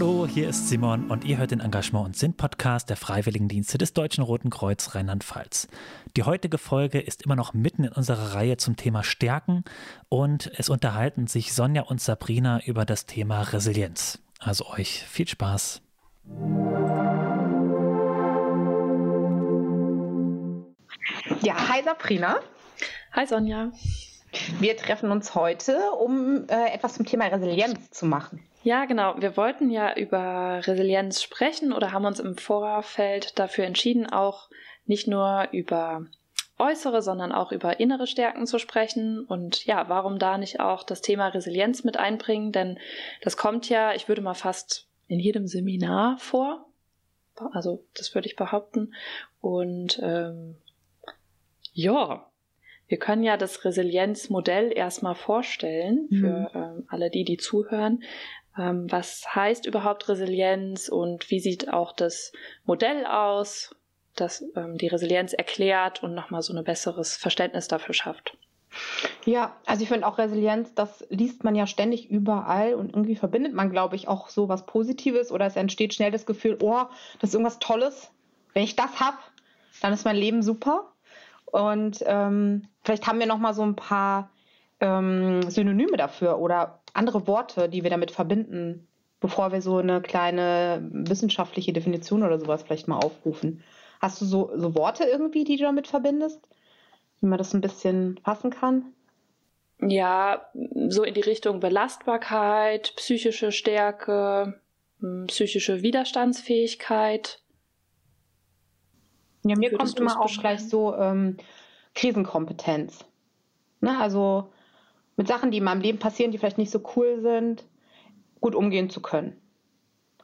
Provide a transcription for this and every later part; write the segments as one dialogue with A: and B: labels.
A: Hallo, hier ist Simon und ihr hört den Engagement und Sinn Podcast der Freiwilligendienste des Deutschen Roten Kreuz Rheinland-Pfalz. Die heutige Folge ist immer noch mitten in unserer Reihe zum Thema Stärken und es unterhalten sich Sonja und Sabrina über das Thema Resilienz. Also euch viel Spaß.
B: Ja, hi Sabrina.
C: Hi Sonja.
B: Wir treffen uns heute, um äh, etwas zum Thema Resilienz zu machen.
C: Ja, genau. Wir wollten ja über Resilienz sprechen oder haben uns im Vorfeld dafür entschieden, auch nicht nur über äußere, sondern auch über innere Stärken zu sprechen. Und ja, warum da nicht auch das Thema Resilienz mit einbringen? Denn das kommt ja, ich würde mal fast in jedem Seminar vor. Also das würde ich behaupten. Und ähm, ja, wir können ja das Resilienzmodell erstmal vorstellen für mhm. ähm, alle die, die zuhören. Ähm, was heißt überhaupt Resilienz und wie sieht auch das Modell aus, das ähm, die Resilienz erklärt und nochmal so ein besseres Verständnis dafür schafft?
B: Ja, also ich finde auch Resilienz, das liest man ja ständig überall und irgendwie verbindet man, glaube ich, auch so was Positives oder es entsteht schnell das Gefühl, oh, das ist irgendwas Tolles. Wenn ich das habe, dann ist mein Leben super. Und ähm, vielleicht haben wir noch mal so ein paar ähm, Synonyme dafür oder andere Worte, die wir damit verbinden, bevor wir so eine kleine wissenschaftliche Definition oder sowas vielleicht mal aufrufen. Hast du so, so Worte irgendwie, die du damit verbindest? Wie man das ein bisschen fassen kann?
C: Ja, so in die Richtung Belastbarkeit, psychische Stärke, hm, psychische Widerstandsfähigkeit.
B: Ja, mir kommt immer auch gleich so ähm, Krisenkompetenz. Ne? Also mit Sachen, die in meinem Leben passieren, die vielleicht nicht so cool sind, gut umgehen zu können.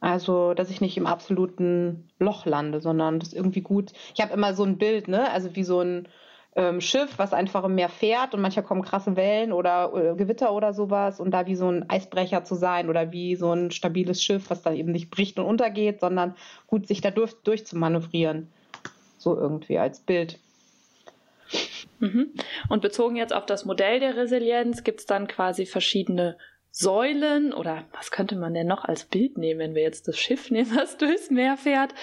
B: Also, dass ich nicht im absoluten Loch lande, sondern das irgendwie gut. Ich habe immer so ein Bild, ne? Also wie so ein ähm, Schiff, was einfach im Meer fährt und manchmal kommen krasse Wellen oder, oder, Gewitter oder sowas und da wie so ein Eisbrecher zu sein oder wie so ein stabiles Schiff, was dann eben nicht bricht und untergeht, sondern gut sich da durch, durchzumanövrieren. So irgendwie als Bild.
C: Mhm. Und bezogen jetzt auf das Modell der Resilienz gibt es dann quasi verschiedene Säulen oder was könnte man denn noch als Bild nehmen, wenn wir jetzt das Schiff nehmen, was durchs Meer fährt.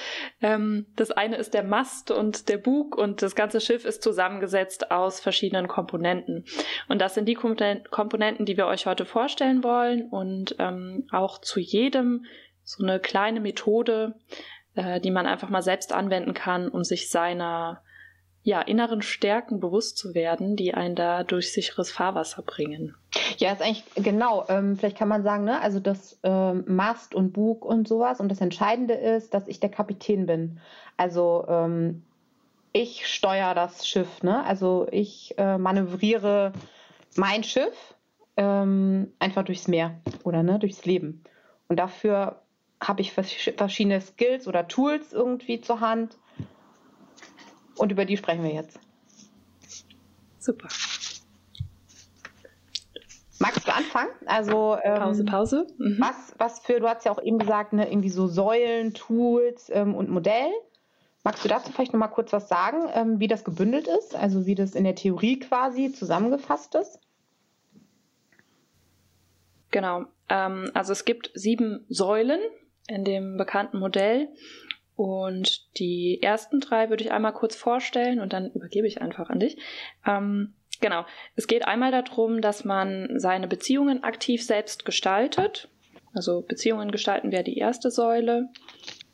C: Ähm, das eine ist der Mast und der Bug und das ganze Schiff ist zusammengesetzt aus verschiedenen Komponenten. Und das sind die Komponenten, die wir euch heute vorstellen wollen und ähm, auch zu jedem so eine kleine Methode, äh, die man einfach mal selbst anwenden kann, um sich seiner ja, inneren Stärken bewusst zu werden, die einen da durch sicheres Fahrwasser bringen.
B: Ja, ist eigentlich genau. Ähm, vielleicht kann man sagen, ne, also das ähm, Mast und Bug und sowas. Und das Entscheidende ist, dass ich der Kapitän bin. Also ähm, ich steuere das Schiff, ne? Also ich äh, manövriere mein Schiff ähm, einfach durchs Meer oder ne, durchs Leben. Und dafür habe ich verschiedene Skills oder Tools irgendwie zur Hand. Und über die sprechen wir jetzt.
C: Super.
B: Magst du anfangen? Also
C: ähm, Pause, Pause.
B: Mhm. Was, was für, du hast ja auch eben gesagt, ne, irgendwie so Säulen, Tools ähm, und Modell. Magst du dazu vielleicht noch mal kurz was sagen, ähm, wie das gebündelt ist, also wie das in der Theorie quasi zusammengefasst ist?
C: Genau. Ähm, also es gibt sieben Säulen in dem bekannten Modell. Und die ersten drei würde ich einmal kurz vorstellen und dann übergebe ich einfach an dich. Ähm, genau. Es geht einmal darum, dass man seine Beziehungen aktiv selbst gestaltet. Also Beziehungen gestalten wäre die erste Säule.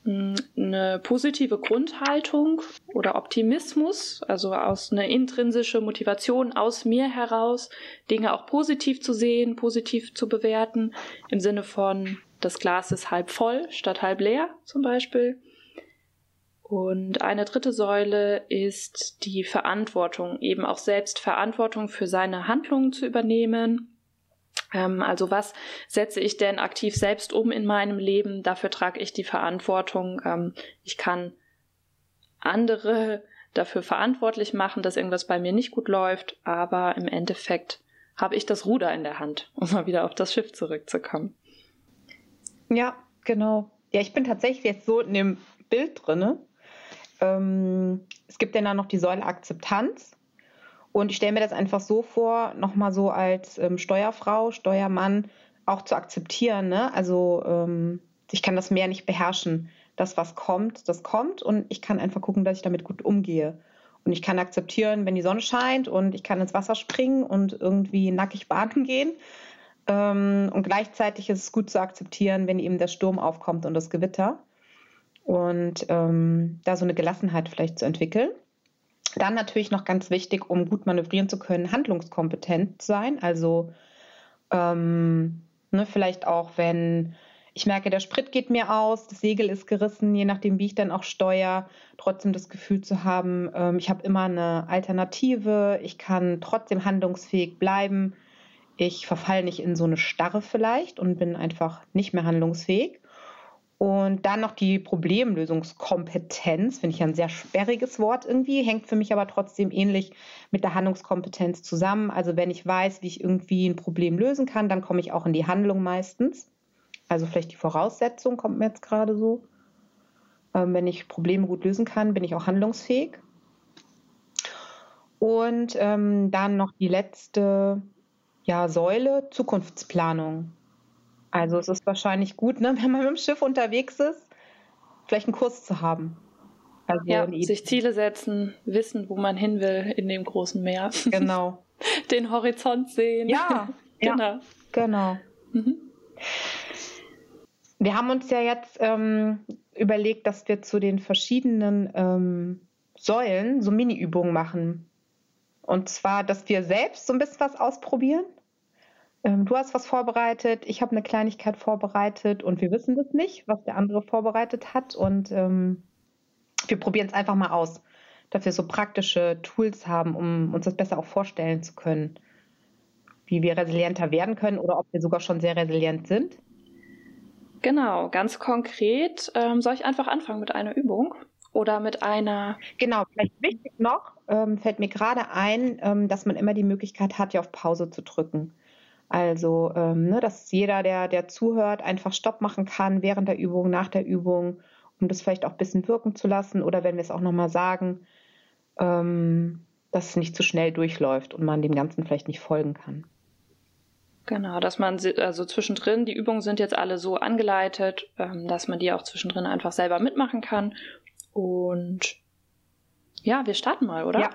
C: Hm, eine positive Grundhaltung oder Optimismus, also aus einer intrinsische Motivation aus mir heraus, Dinge auch positiv zu sehen, positiv zu bewerten, im Sinne von das Glas ist halb voll statt halb leer zum Beispiel. Und eine dritte Säule ist die Verantwortung, eben auch selbst Verantwortung für seine Handlungen zu übernehmen. Ähm, also was setze ich denn aktiv selbst um in meinem Leben? Dafür trage ich die Verantwortung. Ähm, ich kann andere dafür verantwortlich machen, dass irgendwas bei mir nicht gut läuft, aber im Endeffekt habe ich das Ruder in der Hand, um mal wieder auf das Schiff zurückzukommen.
B: Ja, genau. Ja, ich bin tatsächlich jetzt so in dem Bild drinne. Ähm, es gibt dann noch die Säule Akzeptanz. Und ich stelle mir das einfach so vor, nochmal so als ähm, Steuerfrau, Steuermann auch zu akzeptieren. Ne? Also ähm, ich kann das Meer nicht beherrschen. Das, was kommt, das kommt und ich kann einfach gucken, dass ich damit gut umgehe. Und ich kann akzeptieren, wenn die Sonne scheint und ich kann ins Wasser springen und irgendwie nackig baden gehen. Ähm, und gleichzeitig ist es gut zu akzeptieren, wenn eben der Sturm aufkommt und das Gewitter. Und ähm, da so eine Gelassenheit vielleicht zu entwickeln. Dann natürlich noch ganz wichtig, um gut manövrieren zu können, handlungskompetent sein. Also ähm, ne, vielleicht auch, wenn ich merke, der Sprit geht mir aus, das Segel ist gerissen, je nachdem, wie ich dann auch steuere, trotzdem das Gefühl zu haben, ähm, ich habe immer eine Alternative, ich kann trotzdem handlungsfähig bleiben, ich verfalle nicht in so eine Starre vielleicht und bin einfach nicht mehr handlungsfähig. Und dann noch die Problemlösungskompetenz, finde ich ein sehr sperriges Wort irgendwie, hängt für mich aber trotzdem ähnlich mit der Handlungskompetenz zusammen. Also wenn ich weiß, wie ich irgendwie ein Problem lösen kann, dann komme ich auch in die Handlung meistens. Also vielleicht die Voraussetzung kommt mir jetzt gerade so. Ähm, wenn ich Probleme gut lösen kann, bin ich auch handlungsfähig. Und ähm, dann noch die letzte ja, Säule, Zukunftsplanung. Also es ist wahrscheinlich gut, ne, wenn man mit dem Schiff unterwegs ist, vielleicht einen Kurs zu haben.
C: Also ja, sich Ziele setzen, wissen, wo man hin will in dem großen Meer.
B: Genau.
C: Den Horizont sehen.
B: Ja, genau. Ja, genau. Mhm. Wir haben uns ja jetzt ähm, überlegt, dass wir zu den verschiedenen ähm, Säulen so Mini-Übungen machen. Und zwar, dass wir selbst so ein bisschen was ausprobieren. Ähm, du hast was vorbereitet, ich habe eine Kleinigkeit vorbereitet und wir wissen das nicht, was der andere vorbereitet hat. Und ähm, wir probieren es einfach mal aus, dass wir so praktische Tools haben, um uns das besser auch vorstellen zu können, wie wir resilienter werden können oder ob wir sogar schon sehr resilient sind.
C: Genau, ganz konkret. Ähm, soll ich einfach anfangen mit einer Übung oder mit einer?
B: Genau, vielleicht wichtig noch, ähm, fällt mir gerade ein, ähm, dass man immer die Möglichkeit hat, ja auf Pause zu drücken. Also, ähm, ne, dass jeder, der, der zuhört, einfach Stopp machen kann während der Übung, nach der Übung, um das vielleicht auch ein bisschen wirken zu lassen oder wenn wir es auch nochmal sagen, ähm, dass es nicht zu schnell durchläuft und man dem Ganzen vielleicht nicht folgen kann.
C: Genau, dass man also zwischendrin, die Übungen sind jetzt alle so angeleitet, ähm, dass man die auch zwischendrin einfach selber mitmachen kann. Und ja, wir starten mal, oder?
B: Ja.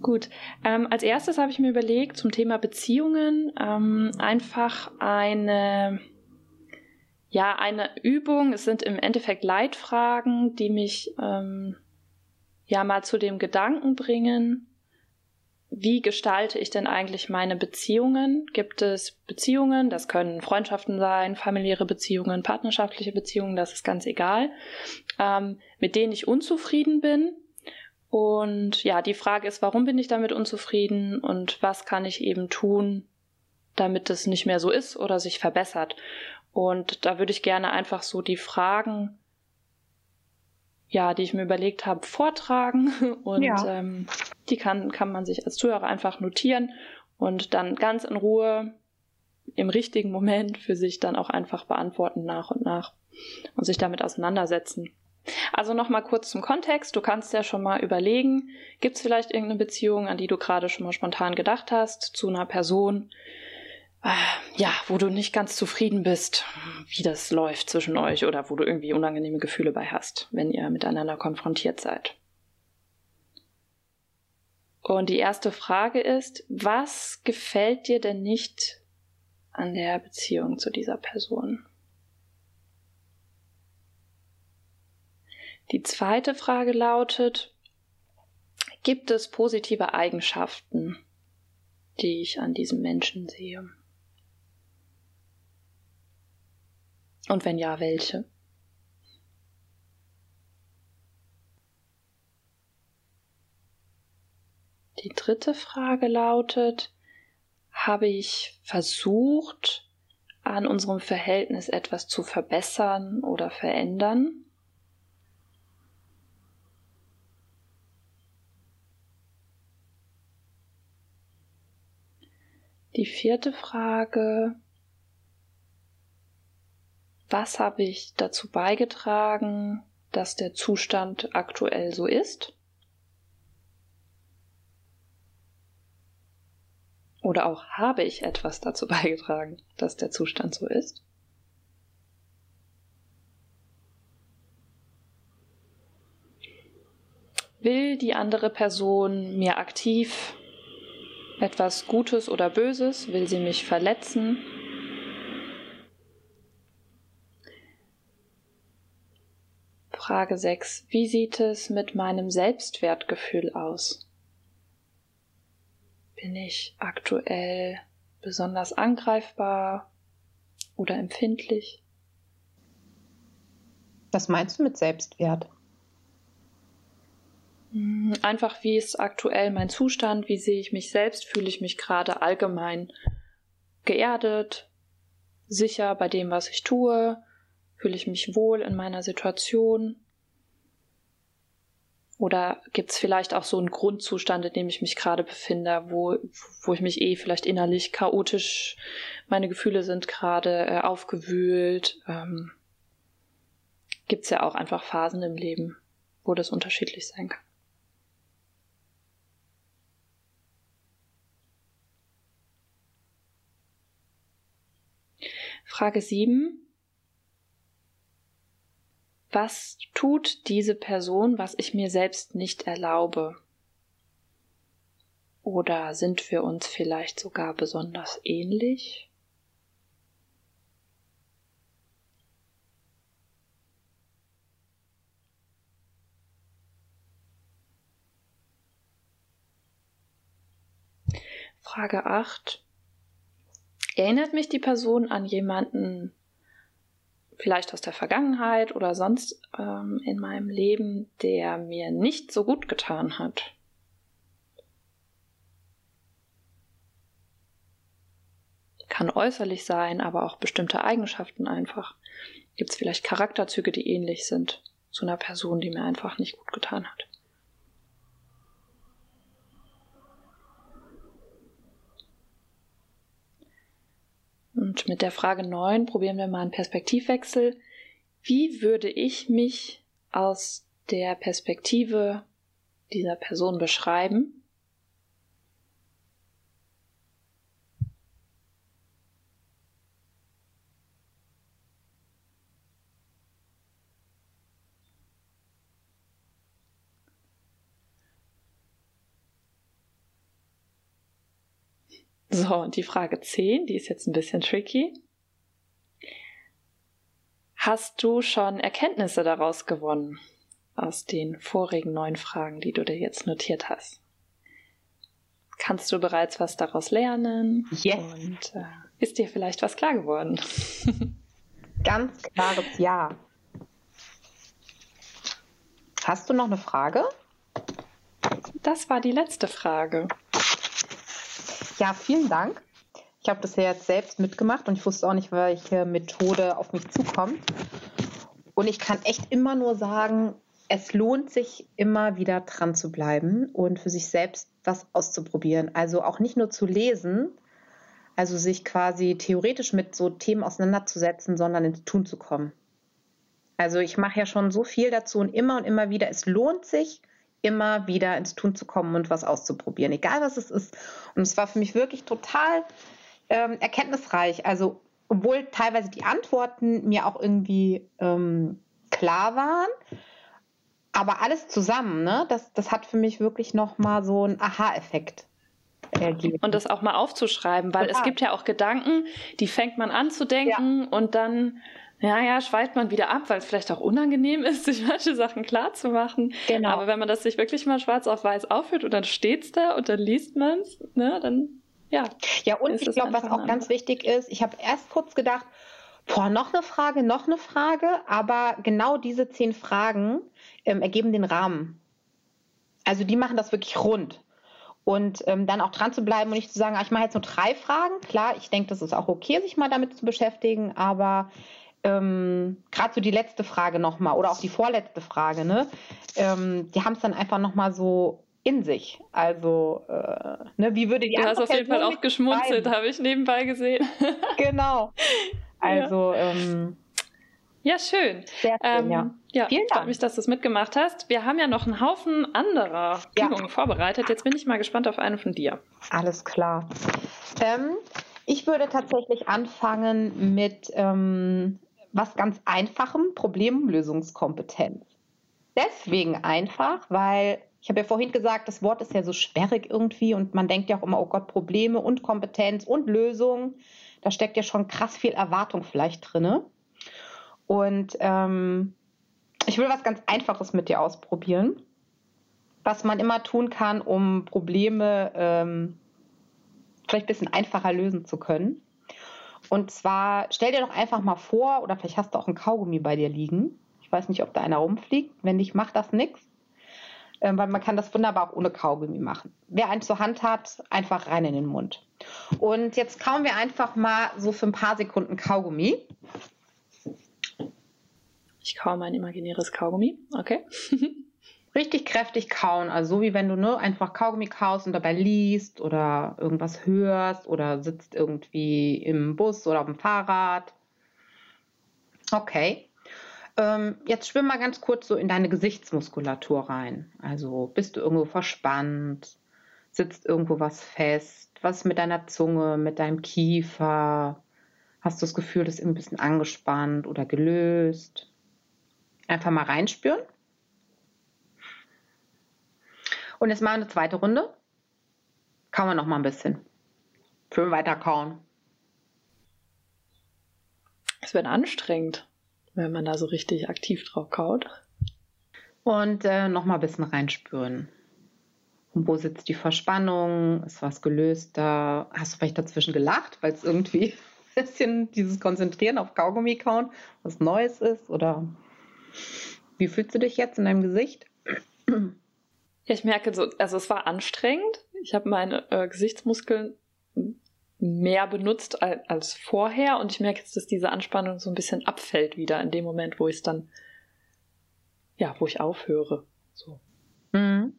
C: Gut. Ähm, als erstes habe ich mir überlegt, zum Thema Beziehungen ähm, einfach eine, ja, eine Übung. Es sind im Endeffekt Leitfragen, die mich ähm, ja mal zu dem Gedanken bringen, wie gestalte ich denn eigentlich meine Beziehungen? Gibt es Beziehungen, das können Freundschaften sein, familiäre Beziehungen, partnerschaftliche Beziehungen, das ist ganz egal, ähm, mit denen ich unzufrieden bin. Und ja, die Frage ist, warum bin ich damit unzufrieden und was kann ich eben tun, damit es nicht mehr so ist oder sich verbessert? Und da würde ich gerne einfach so die Fragen ja, die ich mir überlegt habe, vortragen. Und ja. ähm, die kann, kann man sich als Zuhörer einfach notieren und dann ganz in Ruhe im richtigen Moment für sich dann auch einfach beantworten nach und nach und sich damit auseinandersetzen. Also nochmal kurz zum Kontext. Du kannst ja schon mal überlegen, gibt es vielleicht irgendeine Beziehung, an die du gerade schon mal spontan gedacht hast, zu einer Person, ja, wo du nicht ganz zufrieden bist, wie das läuft zwischen euch oder wo du irgendwie unangenehme Gefühle bei hast, wenn ihr miteinander konfrontiert seid. Und die erste Frage ist, was gefällt dir denn nicht an der Beziehung zu dieser Person? Die zweite Frage lautet, gibt es positive Eigenschaften, die ich an diesem Menschen sehe? Und wenn ja, welche? Die dritte Frage lautet, habe ich versucht, an unserem Verhältnis etwas zu verbessern oder verändern? Die vierte Frage. Was habe ich dazu beigetragen, dass der Zustand aktuell so ist? Oder auch habe ich etwas dazu beigetragen, dass der Zustand so ist? Will die andere Person mir aktiv etwas Gutes oder Böses? Will sie mich verletzen? Frage 6. Wie sieht es mit meinem Selbstwertgefühl aus? Bin ich aktuell besonders angreifbar oder empfindlich?
B: Was meinst du mit Selbstwert?
C: Hm, einfach, wie ist aktuell mein Zustand? Wie sehe ich mich selbst? Fühle ich mich gerade allgemein geerdet, sicher bei dem, was ich tue? Fühle ich mich wohl in meiner Situation? Oder gibt es vielleicht auch so einen Grundzustand, in dem ich mich gerade befinde, wo, wo ich mich eh vielleicht innerlich chaotisch, meine Gefühle sind gerade äh, aufgewühlt. Ähm, gibt es ja auch einfach Phasen im Leben, wo das unterschiedlich sein kann. Frage 7. Was tut diese Person, was ich mir selbst nicht erlaube? Oder sind wir uns vielleicht sogar besonders ähnlich? Frage 8. Erinnert mich die Person an jemanden, vielleicht aus der Vergangenheit oder sonst ähm, in meinem Leben, der mir nicht so gut getan hat. Kann äußerlich sein, aber auch bestimmte Eigenschaften einfach. Gibt es vielleicht Charakterzüge, die ähnlich sind zu einer Person, die mir einfach nicht gut getan hat. Und mit der Frage 9 probieren wir mal einen Perspektivwechsel. Wie würde ich mich aus der Perspektive dieser Person beschreiben? So, und die Frage 10, die ist jetzt ein bisschen tricky. Hast du schon Erkenntnisse daraus gewonnen aus den vorigen neun Fragen, die du dir jetzt notiert hast? Kannst du bereits was daraus lernen?
B: Yes.
C: Und äh, ist dir vielleicht was klar geworden?
B: Ganz klares Ja. Hast du noch eine Frage?
C: Das war die letzte Frage.
B: Ja, vielen Dank. Ich habe das ja jetzt selbst mitgemacht und ich wusste auch nicht, welche Methode auf mich zukommt. Und ich kann echt immer nur sagen, es lohnt sich immer wieder dran zu bleiben und für sich selbst was auszuprobieren. Also auch nicht nur zu lesen, also sich quasi theoretisch mit so Themen auseinanderzusetzen, sondern ins Tun zu kommen. Also ich mache ja schon so viel dazu und immer und immer wieder, es lohnt sich, immer wieder ins Tun zu kommen und was auszuprobieren, egal was es ist. Und es war für mich wirklich total ähm, erkenntnisreich. Also, obwohl teilweise die Antworten mir auch irgendwie ähm, klar waren, aber alles zusammen, ne, das, das hat für mich wirklich nochmal so einen Aha-Effekt.
C: Ergeben. Und das auch mal aufzuschreiben, weil Total. es gibt ja auch Gedanken, die fängt man an zu denken ja. und dann ja, ja, schweift man wieder ab, weil es vielleicht auch unangenehm ist, sich manche Sachen klar zu machen. Genau. Aber wenn man das sich wirklich mal schwarz auf weiß aufhört und dann steht's da und dann liest man es, ne, dann ja.
B: Ja, und ich glaube, was auch ganz wichtig ist, ich habe erst kurz gedacht, boah, noch eine Frage, noch eine Frage, aber genau diese zehn Fragen ähm, ergeben den Rahmen. Also die machen das wirklich rund. Und ähm, dann auch dran zu bleiben und nicht zu sagen, ah, ich mache jetzt nur drei Fragen. Klar, ich denke, das ist auch okay, sich mal damit zu beschäftigen, aber ähm, gerade so die letzte Frage nochmal oder auch die vorletzte Frage, ne? Ähm, die haben es dann einfach nochmal so in sich. Also, äh, ne, wie würde die
C: Du hast auf jeden Fall auch geschmunzelt, habe ich nebenbei gesehen.
B: genau. Also, ja. ähm,
C: ja, schön.
B: Sehr schön, ähm, ja.
C: Ja, Vielen freut Dank. mich, dass du es mitgemacht hast. Wir haben ja noch einen Haufen anderer ja. Übungen vorbereitet. Jetzt bin ich mal gespannt auf eine von dir.
B: Alles klar. Ähm, ich würde tatsächlich anfangen mit ähm, was ganz Einfachem, Problemlösungskompetenz. Deswegen einfach, weil Ich habe ja vorhin gesagt, das Wort ist ja so sperrig irgendwie und man denkt ja auch immer, oh Gott, Probleme und Kompetenz und Lösung. Da steckt ja schon krass viel Erwartung vielleicht drin. Und ähm, ich will was ganz Einfaches mit dir ausprobieren, was man immer tun kann, um Probleme ähm, vielleicht ein bisschen einfacher lösen zu können. Und zwar stell dir doch einfach mal vor, oder vielleicht hast du auch ein Kaugummi bei dir liegen. Ich weiß nicht, ob da einer rumfliegt. Wenn nicht, macht das nichts. Ähm, weil man kann das wunderbar auch ohne Kaugummi machen. Wer einen zur Hand hat, einfach rein in den Mund. Und jetzt kauen wir einfach mal so für ein paar Sekunden Kaugummi.
C: Ich kaue mein imaginäres Kaugummi. Okay.
B: Richtig kräftig kauen, also so wie wenn du nur einfach Kaugummi kaust und dabei liest oder irgendwas hörst oder sitzt irgendwie im Bus oder auf dem Fahrrad. Okay. Ähm, jetzt schwimm mal ganz kurz so in deine Gesichtsmuskulatur rein. Also bist du irgendwo verspannt, sitzt irgendwo was fest, was mit deiner Zunge, mit deinem Kiefer? Hast du das Gefühl, das ist ein bisschen angespannt oder gelöst? Einfach mal reinspüren. Und jetzt mal eine zweite Runde. Kauen wir noch mal ein bisschen. Schön weiter kauen.
C: Es wird anstrengend, wenn man da so richtig aktiv drauf kaut.
B: Und äh, noch mal ein bisschen reinspüren. Und wo sitzt die Verspannung? Ist was gelöster? Hast du vielleicht dazwischen gelacht, weil es irgendwie ein bisschen dieses Konzentrieren auf Kaugummi kauen was Neues ist? Oder wie fühlst du dich jetzt in deinem Gesicht?
C: Ich merke so, also es war anstrengend. Ich habe meine äh, Gesichtsmuskeln mehr benutzt als, als, vorher und ich merke jetzt, dass diese Anspannung so ein bisschen abfällt wieder in dem Moment, wo ich es dann, ja, wo ich aufhöre. So.
B: Mhm.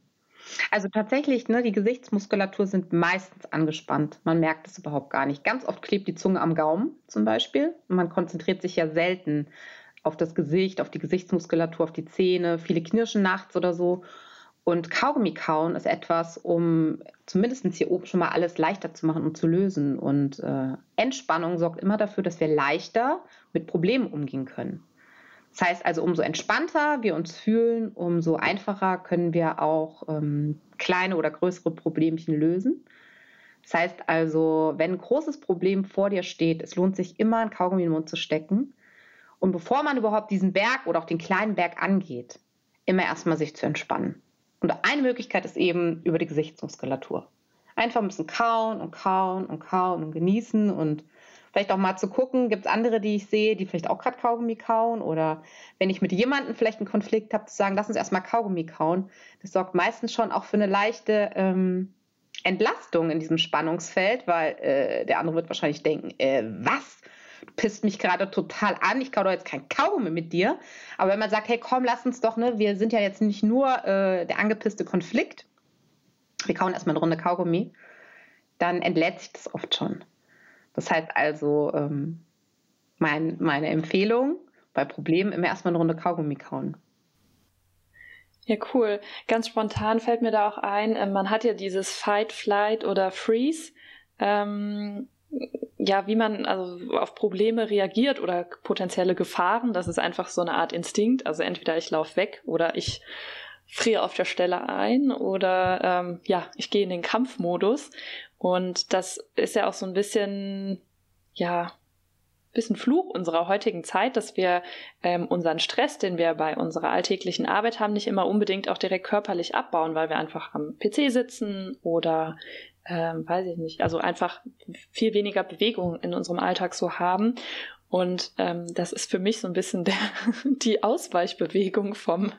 B: Also tatsächlich, ne, die Gesichtsmuskulatur sind meistens angespannt. Man merkt es überhaupt gar nicht. Ganz oft klebt die Zunge am Gaumen zum Beispiel. Man konzentriert sich ja selten auf das Gesicht, auf die Gesichtsmuskulatur, auf die Zähne. Viele knirschen nachts oder so. Und Kaugummi kauen ist etwas, um zumindest hier oben schon mal alles leichter zu machen und zu lösen. Und äh, Entspannung sorgt immer dafür, dass wir leichter mit Problemen umgehen können. Das heißt also, umso entspannter wir uns fühlen, umso einfacher können wir auch ähm, kleine oder größere Problemchen lösen. Das heißt also, wenn ein großes Problem vor dir steht, es lohnt sich immer, ein Kaugummi in den Mund zu stecken. Und bevor man überhaupt diesen Berg oder auch den kleinen Berg angeht, immer erstmal sich zu entspannen. Und eine Möglichkeit ist eben über die Gesichtsmuskulatur. Einfach ein bisschen kauen und kauen und kauen und genießen und vielleicht auch mal zu gucken, gibt es andere, die ich sehe, die vielleicht auch gerade Kaugummi kauen oder wenn ich mit jemandem vielleicht einen Konflikt habe, zu sagen, lass uns erstmal Kaugummi kauen. Das sorgt meistens schon auch für eine leichte ähm, Entlastung in diesem Spannungsfeld, weil äh, der andere wird wahrscheinlich denken, äh, was? Pisst mich gerade total an, ich kau doch jetzt kein Kaugummi mit dir. Aber wenn man sagt, hey komm, lass uns doch, ne, wir sind ja jetzt nicht nur äh, der angepisste Konflikt, wir kauen erstmal eine Runde Kaugummi, dann entlädt sich das oft schon. Das heißt also, ähm, mein, meine Empfehlung bei Problemen immer erstmal eine Runde Kaugummi kauen.
C: Ja, cool. Ganz spontan fällt mir da auch ein, äh, man hat ja dieses Fight, Flight oder Freeze. Ähm, ja, wie man also auf Probleme reagiert oder potenzielle Gefahren. Das ist einfach so eine Art Instinkt. Also entweder ich laufe weg oder ich friere auf der Stelle ein oder ähm, ja, ich gehe in den Kampfmodus. Und das ist ja auch so ein bisschen, ja, bisschen Fluch unserer heutigen Zeit, dass wir ähm, unseren Stress, den wir bei unserer alltäglichen Arbeit haben, nicht immer unbedingt auch direkt körperlich abbauen, weil wir einfach am PC sitzen oder ähm, weiß ich nicht, also einfach viel weniger Bewegung in unserem Alltag so haben. Und ähm, das ist für mich so ein bisschen der, die Ausweichbewegung vom,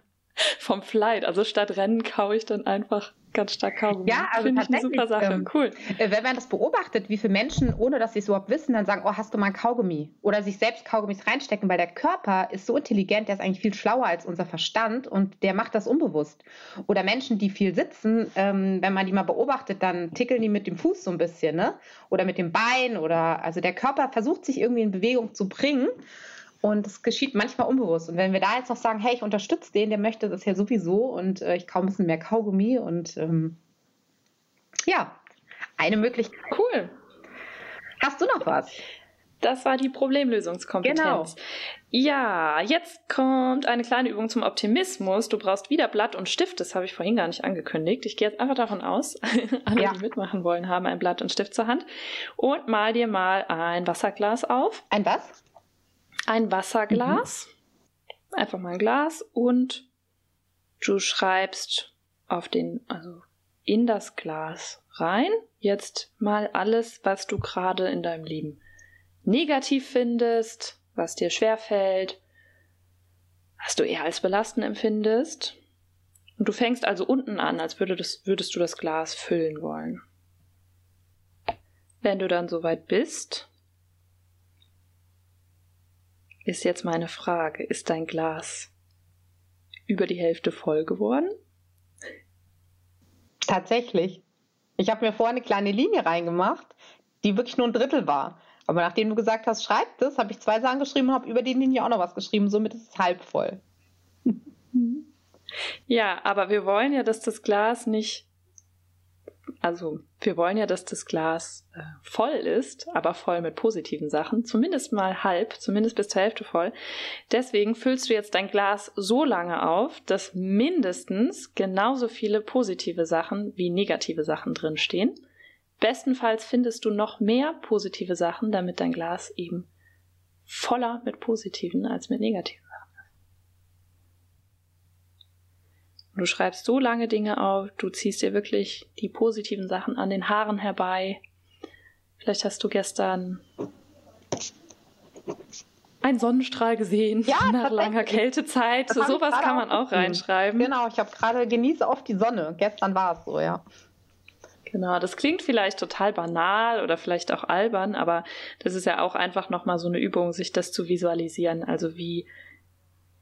C: vom Flight. Also statt Rennen kaue ich dann einfach ganz stark Kaugummi.
B: Ja, also Finde ich eine super Sache. Ähm, cool. Äh, wenn man das beobachtet, wie viele Menschen, ohne dass sie es überhaupt wissen, dann sagen, oh, hast du mal ein Kaugummi? Oder sich selbst Kaugummis reinstecken, weil der Körper ist so intelligent, der ist eigentlich viel schlauer als unser Verstand und der macht das unbewusst. Oder Menschen, die viel sitzen, ähm, wenn man die mal beobachtet, dann tickeln die mit dem Fuß so ein bisschen, ne? Oder mit dem Bein oder also der Körper versucht sich irgendwie in Bewegung zu bringen. Und es geschieht manchmal unbewusst. Und wenn wir da jetzt noch sagen, hey, ich unterstütze den, der möchte das ja sowieso und äh, ich kaufe ein bisschen mehr Kaugummi und ähm, ja, eine Möglichkeit.
C: Cool.
B: Hast du noch was?
C: Das war die Problemlösungskompetenz. Genau. Ja, jetzt kommt eine kleine Übung zum Optimismus. Du brauchst wieder Blatt und Stift. Das habe ich vorhin gar nicht angekündigt. Ich gehe jetzt einfach davon aus, alle, ja. die mitmachen wollen, haben ein Blatt und Stift zur Hand. Und mal dir mal ein Wasserglas auf.
B: Ein was?
C: Ein Wasserglas. Mhm. Einfach mal ein Glas und du schreibst auf den, also in das Glas rein. Jetzt mal alles, was du gerade in deinem Leben negativ findest, was dir schwerfällt, was du eher als belastend empfindest. Und du fängst also unten an, als würde das, würdest du das Glas füllen wollen. Wenn du dann soweit bist, ist jetzt meine Frage, ist dein Glas über die Hälfte voll geworden?
B: Tatsächlich. Ich habe mir vorher eine kleine Linie reingemacht, die wirklich nur ein Drittel war. Aber nachdem du gesagt hast, schreib das, habe ich zwei Sachen geschrieben und habe über die Linie auch noch was geschrieben. Somit ist es halb voll.
C: Ja, aber wir wollen ja, dass das Glas nicht. Also, wir wollen ja, dass das Glas äh, voll ist, aber voll mit positiven Sachen. Zumindest mal halb, zumindest bis zur Hälfte voll. Deswegen füllst du jetzt dein Glas so lange auf, dass mindestens genauso viele positive Sachen wie negative Sachen drinstehen. Bestenfalls findest du noch mehr positive Sachen, damit dein Glas eben voller mit positiven als mit negativen Sachen ist. Du schreibst so lange Dinge auf, du ziehst dir wirklich die positiven Sachen an den Haaren herbei. Vielleicht hast du gestern einen Sonnenstrahl gesehen ja, nach langer Kältezeit. So, sowas kann man auch reinschreiben.
B: Genau, ich habe gerade genieße oft die Sonne. Gestern war es so, ja.
C: Genau, das klingt vielleicht total banal oder vielleicht auch albern, aber das ist ja auch einfach nochmal so eine Übung, sich das zu visualisieren. Also wie,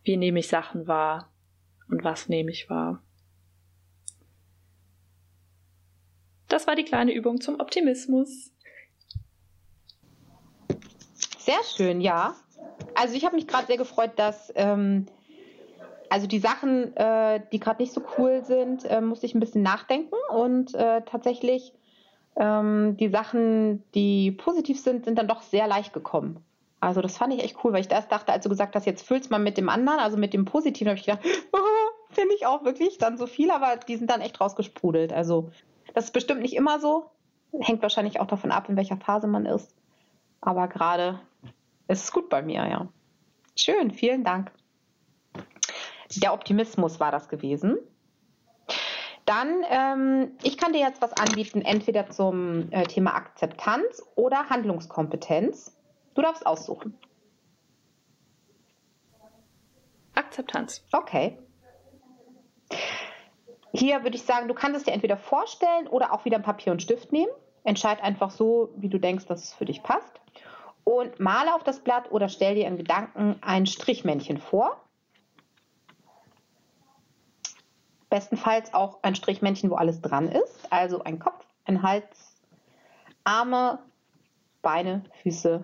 C: wie nehme ich Sachen wahr und was nehme ich wahr. Das war die kleine Übung zum Optimismus.
B: Sehr schön, ja. Also ich habe mich gerade sehr gefreut, dass ähm, also die Sachen, äh, die gerade nicht so cool sind, äh, musste ich ein bisschen nachdenken und äh, tatsächlich ähm, die Sachen, die positiv sind, sind dann doch sehr leicht gekommen. Also das fand ich echt cool, weil ich erst dachte, als du gesagt hast, jetzt füllst man mit dem anderen, also mit dem Positiven, habe ich gedacht, oh, finde ich auch wirklich dann so viel, aber die sind dann echt rausgesprudelt. Also das ist bestimmt nicht immer so, hängt wahrscheinlich auch davon ab, in welcher Phase man ist. Aber gerade ist es gut bei mir, ja. Schön, vielen Dank. Der Optimismus war das gewesen. Dann, ähm, ich kann dir jetzt was anbieten, entweder zum äh, Thema Akzeptanz oder Handlungskompetenz. Du darfst aussuchen.
C: Akzeptanz.
B: Okay. Hier würde ich sagen, du kannst es dir entweder vorstellen oder auch wieder ein Papier und Stift nehmen. Entscheid einfach so, wie du denkst, dass es für dich passt. Und male auf das Blatt oder stell dir in Gedanken ein Strichmännchen vor. Bestenfalls auch ein Strichmännchen, wo alles dran ist. Also ein Kopf, ein Hals, Arme, Beine, Füße.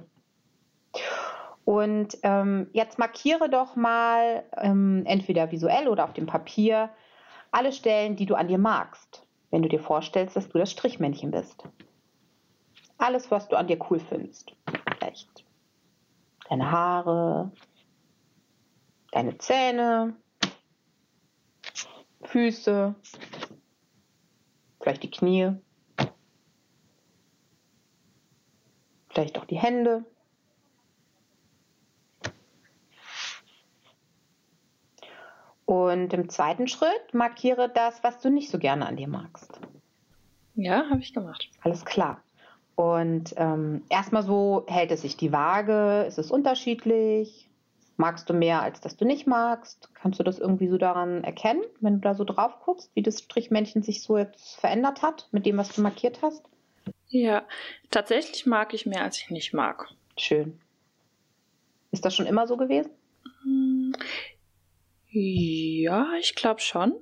B: Und ähm, jetzt markiere doch mal ähm, entweder visuell oder auf dem Papier alle Stellen, die du an dir magst, wenn du dir vorstellst, dass du das Strichmännchen bist. Alles, was du an dir cool findest. Vielleicht deine Haare, deine Zähne, Füße, vielleicht die Knie, vielleicht auch die Hände. Und im zweiten Schritt markiere das, was du nicht so gerne an dir magst.
C: Ja, habe ich gemacht.
B: Alles klar. Und ähm, erstmal so, hält es sich die Waage? Ist es unterschiedlich? Magst du mehr, als dass du nicht magst? Kannst du das irgendwie so daran erkennen, wenn du da so drauf guckst, wie das Strichmännchen sich so jetzt verändert hat mit dem, was du markiert hast?
C: Ja, tatsächlich mag ich mehr, als ich nicht mag.
B: Schön. Ist das schon immer so gewesen?
C: Ja, ich glaube schon.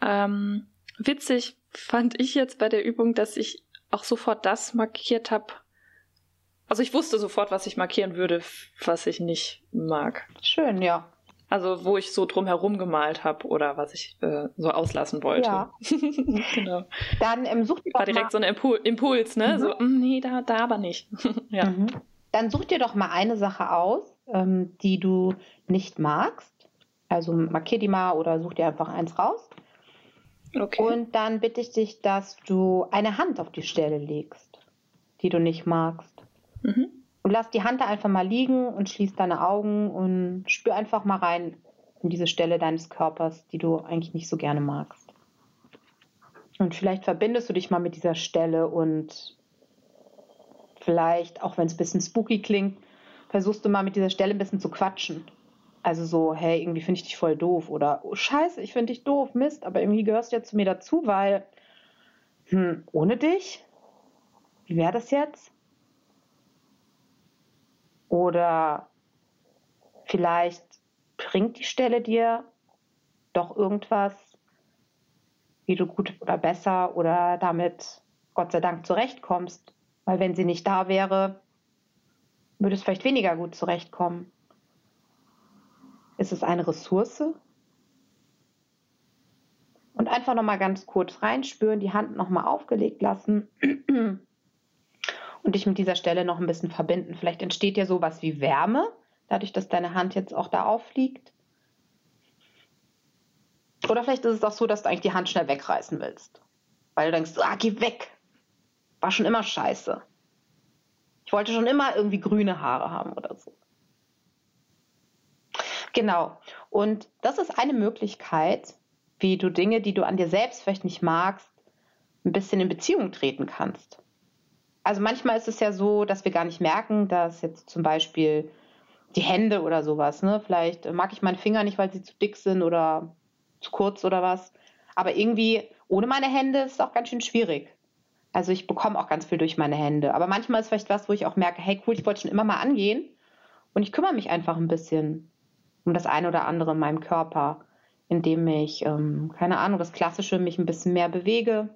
C: Ähm, witzig fand ich jetzt bei der Übung, dass ich auch sofort das markiert habe, also ich wusste sofort, was ich markieren würde, was ich nicht mag.
B: Schön, ja.
C: Also wo ich so drum herum gemalt habe oder was ich äh, so auslassen wollte. Ja.
B: genau. Dann ähm, such
C: War direkt so ein Impul Impuls, ne? Mhm. So, mm, nee, da, da aber nicht. ja. Mhm.
B: dann such dir doch mal eine Sache aus, ähm, die du nicht magst. Also markier die mal oder such dir einfach eins raus. Okay. Und dann bitte ich dich, dass du eine Hand auf die Stelle legst, die du nicht magst. Mhm. Und lass die Hand da einfach mal liegen und schließ deine Augen und spür einfach mal rein in diese Stelle deines Körpers, die du eigentlich nicht so gerne magst. Und vielleicht verbindest du dich mal mit dieser Stelle und vielleicht, auch wenn es ein bisschen spooky klingt, versuchst du mal mit dieser Stelle ein bisschen zu quatschen. Also so, hey, irgendwie finde ich dich voll doof oder oh, scheiße, ich finde dich doof, Mist, aber irgendwie gehörst du ja zu mir dazu, weil hm, ohne dich, wie wäre das jetzt? Oder vielleicht bringt die Stelle dir doch irgendwas, wie du gut oder besser oder damit Gott sei Dank zurechtkommst. Weil wenn sie nicht da wäre, würde es vielleicht weniger gut zurechtkommen. Ist es eine Ressource? Und einfach nochmal ganz kurz reinspüren, die Hand nochmal aufgelegt lassen und dich mit dieser Stelle noch ein bisschen verbinden. Vielleicht entsteht ja sowas wie Wärme, dadurch, dass deine Hand jetzt auch da aufliegt. Oder vielleicht ist es auch so, dass du eigentlich die Hand schnell wegreißen willst. Weil du denkst, ah, geh weg. War schon immer scheiße. Ich wollte schon immer irgendwie grüne Haare haben oder so. Genau. Und das ist eine Möglichkeit, wie du Dinge, die du an dir selbst vielleicht nicht magst, ein bisschen in Beziehung treten kannst. Also manchmal ist es ja so, dass wir gar nicht merken, dass jetzt zum Beispiel die Hände oder sowas, ne? Vielleicht mag ich meine Finger nicht, weil sie zu dick sind oder zu kurz oder was. Aber irgendwie ohne meine Hände ist es auch ganz schön schwierig. Also ich bekomme auch ganz viel durch meine Hände. Aber manchmal ist vielleicht was, wo ich auch merke, hey cool, ich wollte schon immer mal angehen und ich kümmere mich einfach ein bisschen um das eine oder andere in meinem Körper, indem ich, ähm, keine Ahnung, das Klassische mich ein bisschen mehr bewege.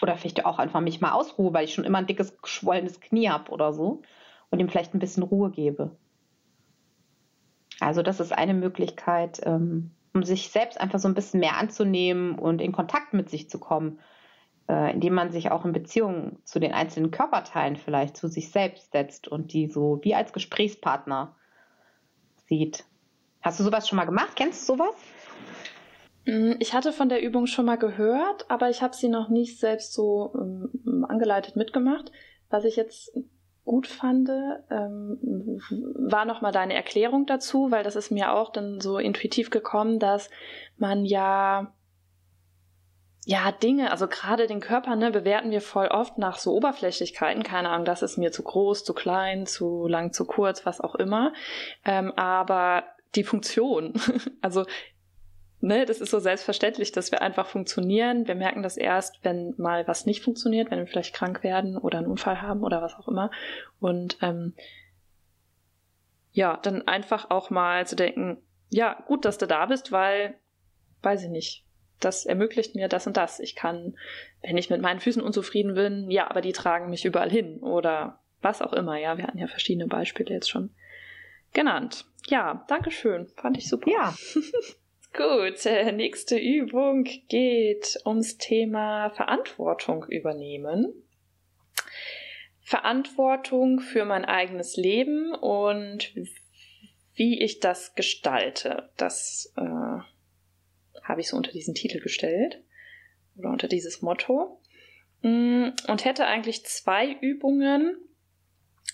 B: Oder vielleicht auch einfach mich mal ausruhe, weil ich schon immer ein dickes, geschwollenes Knie habe oder so. Und ihm vielleicht ein bisschen Ruhe gebe. Also das ist eine Möglichkeit, ähm, um sich selbst einfach so ein bisschen mehr anzunehmen und in Kontakt mit sich zu kommen, äh, indem man sich auch in Beziehung zu den einzelnen Körperteilen vielleicht zu sich selbst setzt und die so wie als Gesprächspartner sieht. Hast du sowas schon mal gemacht? Kennst du sowas?
C: Mm, ich hatte von der Übung schon mal gehört, aber ich habe sie noch nicht selbst so ähm, angeleitet mitgemacht. Was ich jetzt gut fand, ähm, war nochmal deine Erklärung dazu, weil das ist mir auch dann so intuitiv gekommen, dass man ja ja, Dinge, also gerade den Körper, ne, bewerten wir voll oft nach so Oberflächlichkeiten. Keine Ahnung, das ist mir zu groß, zu klein, zu lang, zu kurz, was auch immer. Ähm, aber die Funktion, also ne, das ist so selbstverständlich, dass wir einfach funktionieren. Wir merken das erst, wenn mal was nicht funktioniert, wenn wir vielleicht krank werden oder einen Unfall haben oder was auch immer. Und ähm, ja, dann einfach auch mal zu denken, ja, gut, dass du da bist, weil, weiß ich nicht, das ermöglicht mir das und das. Ich kann, wenn ich mit meinen Füßen unzufrieden bin, ja, aber die tragen mich überall hin oder was auch immer. Ja, wir hatten ja verschiedene Beispiele jetzt schon genannt. Ja, Dankeschön. Fand ich super.
B: Ja.
C: Gut, äh, nächste Übung geht ums Thema Verantwortung übernehmen. Verantwortung für mein eigenes Leben und wie ich das gestalte. Das äh, habe ich so unter diesen Titel gestellt oder unter dieses Motto. Mm, und hätte eigentlich zwei Übungen,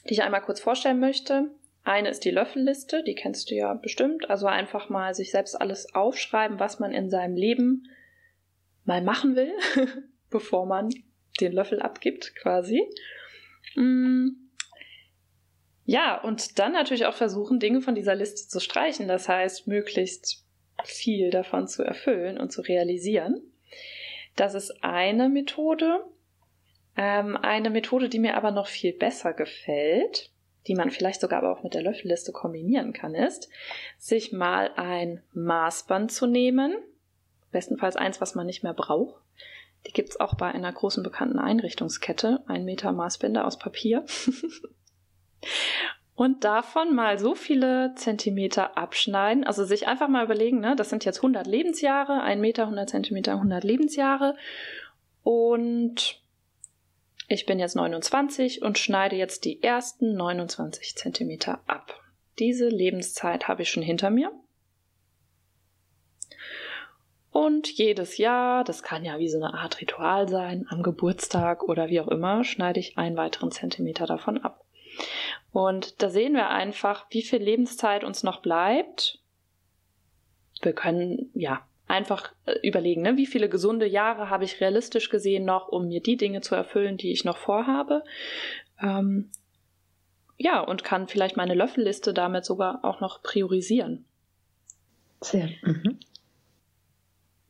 C: die ich einmal kurz vorstellen möchte. Eine ist die Löffelliste, die kennst du ja bestimmt. Also einfach mal sich selbst alles aufschreiben, was man in seinem Leben mal machen will, bevor man den Löffel abgibt, quasi. Mm. Ja, und dann natürlich auch versuchen, Dinge von dieser Liste zu streichen. Das heißt, möglichst viel davon zu erfüllen und zu realisieren. Das ist eine Methode. Ähm, eine Methode, die mir aber noch viel besser gefällt, die man vielleicht sogar aber auch mit der Löffelliste kombinieren kann, ist, sich mal ein Maßband zu nehmen. Bestenfalls eins, was man nicht mehr braucht. Die gibt es auch bei einer großen bekannten Einrichtungskette. Ein Meter Maßbänder aus Papier. und davon mal so viele Zentimeter abschneiden. Also sich einfach mal überlegen, ne, das sind jetzt 100 Lebensjahre, ein Meter, 100 Zentimeter, 100 Lebensjahre. Und ich bin jetzt 29 und schneide jetzt die ersten 29 Zentimeter ab. Diese Lebenszeit habe ich schon hinter mir. Und jedes Jahr, das kann ja wie so eine Art Ritual sein, am Geburtstag oder wie auch immer, schneide ich einen weiteren Zentimeter davon ab. Und da sehen wir einfach, wie viel Lebenszeit uns noch bleibt. Wir können ja einfach äh, überlegen, ne? wie viele gesunde Jahre habe ich realistisch gesehen noch, um mir die Dinge zu erfüllen, die ich noch vorhabe. Ähm, ja, und kann vielleicht meine Löffelliste damit sogar auch noch priorisieren.
B: Sehr. Mhm.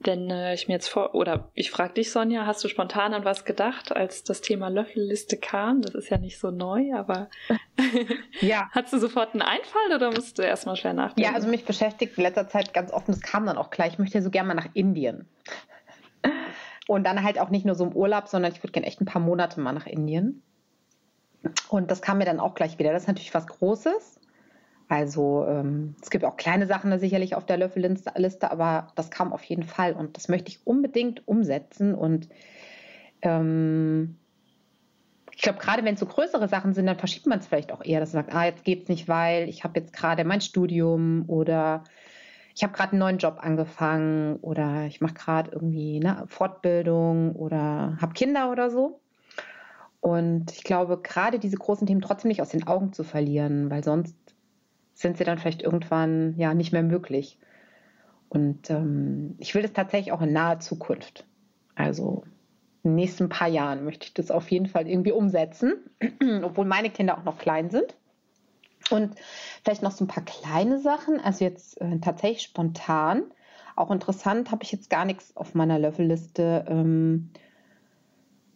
C: Wenn äh, ich mir jetzt vor, oder ich frage dich, Sonja, hast du spontan an was gedacht, als das Thema Löffelliste kam? Das ist ja nicht so neu, aber ja. hast du sofort einen Einfall oder musst du erstmal schnell nachdenken?
B: Ja, also mich beschäftigt in letzter Zeit ganz offen, das kam dann auch gleich, ich möchte so gerne mal nach Indien. Und dann halt auch nicht nur so im Urlaub, sondern ich würde gerne echt ein paar Monate mal nach Indien. Und das kam mir dann auch gleich wieder. Das ist natürlich was Großes. Also ähm, es gibt auch kleine Sachen da sicherlich auf der Löffelliste, aber das kam auf jeden Fall und das möchte ich unbedingt umsetzen. Und ähm, ich glaube, gerade wenn es so größere Sachen sind, dann verschiebt man es vielleicht auch eher, dass man sagt, ah, jetzt geht es nicht, weil ich habe jetzt gerade mein Studium oder ich habe gerade einen neuen Job angefangen oder ich mache gerade irgendwie eine Fortbildung oder habe Kinder oder so. Und ich glaube, gerade diese großen Themen trotzdem nicht aus den Augen zu verlieren, weil sonst sind sie dann vielleicht irgendwann ja nicht mehr möglich. Und ähm, ich will das tatsächlich auch in naher Zukunft. Also in den nächsten paar Jahren möchte ich das auf jeden Fall irgendwie umsetzen, obwohl meine Kinder auch noch klein sind. Und vielleicht noch so ein paar kleine Sachen, also jetzt äh, tatsächlich spontan. Auch interessant, habe ich jetzt gar nichts auf meiner Löffelliste. Ähm,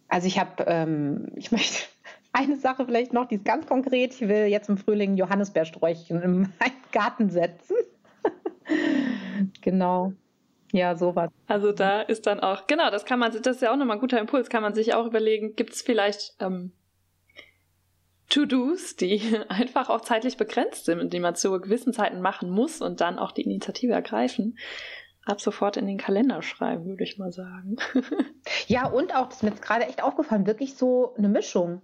B: also ich habe, ähm, ich möchte eine Sache vielleicht noch, die ist ganz konkret. Ich will jetzt im Frühling Johannisbeersträuchchen in meinen Garten setzen. genau. Ja, sowas.
C: Also da ist dann auch, genau, das kann man, das ist ja auch nochmal ein guter Impuls, kann man sich auch überlegen, gibt es vielleicht ähm, To-Dos, die einfach auch zeitlich begrenzt sind, die man zu gewissen Zeiten machen muss und dann auch die Initiative ergreifen. Ab sofort in den Kalender schreiben, würde ich mal sagen.
B: ja, und auch, das ist mir jetzt gerade echt aufgefallen, wirklich so eine Mischung.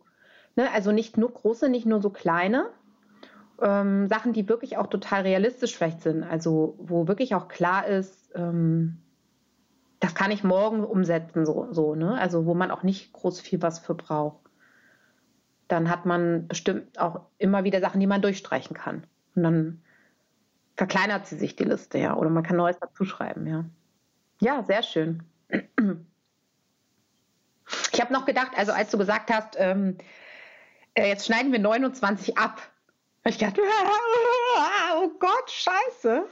B: Ne? Also nicht nur große, nicht nur so kleine. Ähm, Sachen, die wirklich auch total realistisch vielleicht sind. Also wo wirklich auch klar ist, ähm, das kann ich morgen umsetzen, so, so, ne? Also wo man auch nicht groß viel was für braucht. Dann hat man bestimmt auch immer wieder Sachen, die man durchstreichen kann. Und dann verkleinert sie sich die Liste, ja. Oder man kann Neues dazu schreiben, ja. Ja, sehr schön. Ich habe noch gedacht, also als du gesagt hast, ähm, äh, jetzt schneiden wir 29 ab. Und ich dachte, oh Gott, scheiße.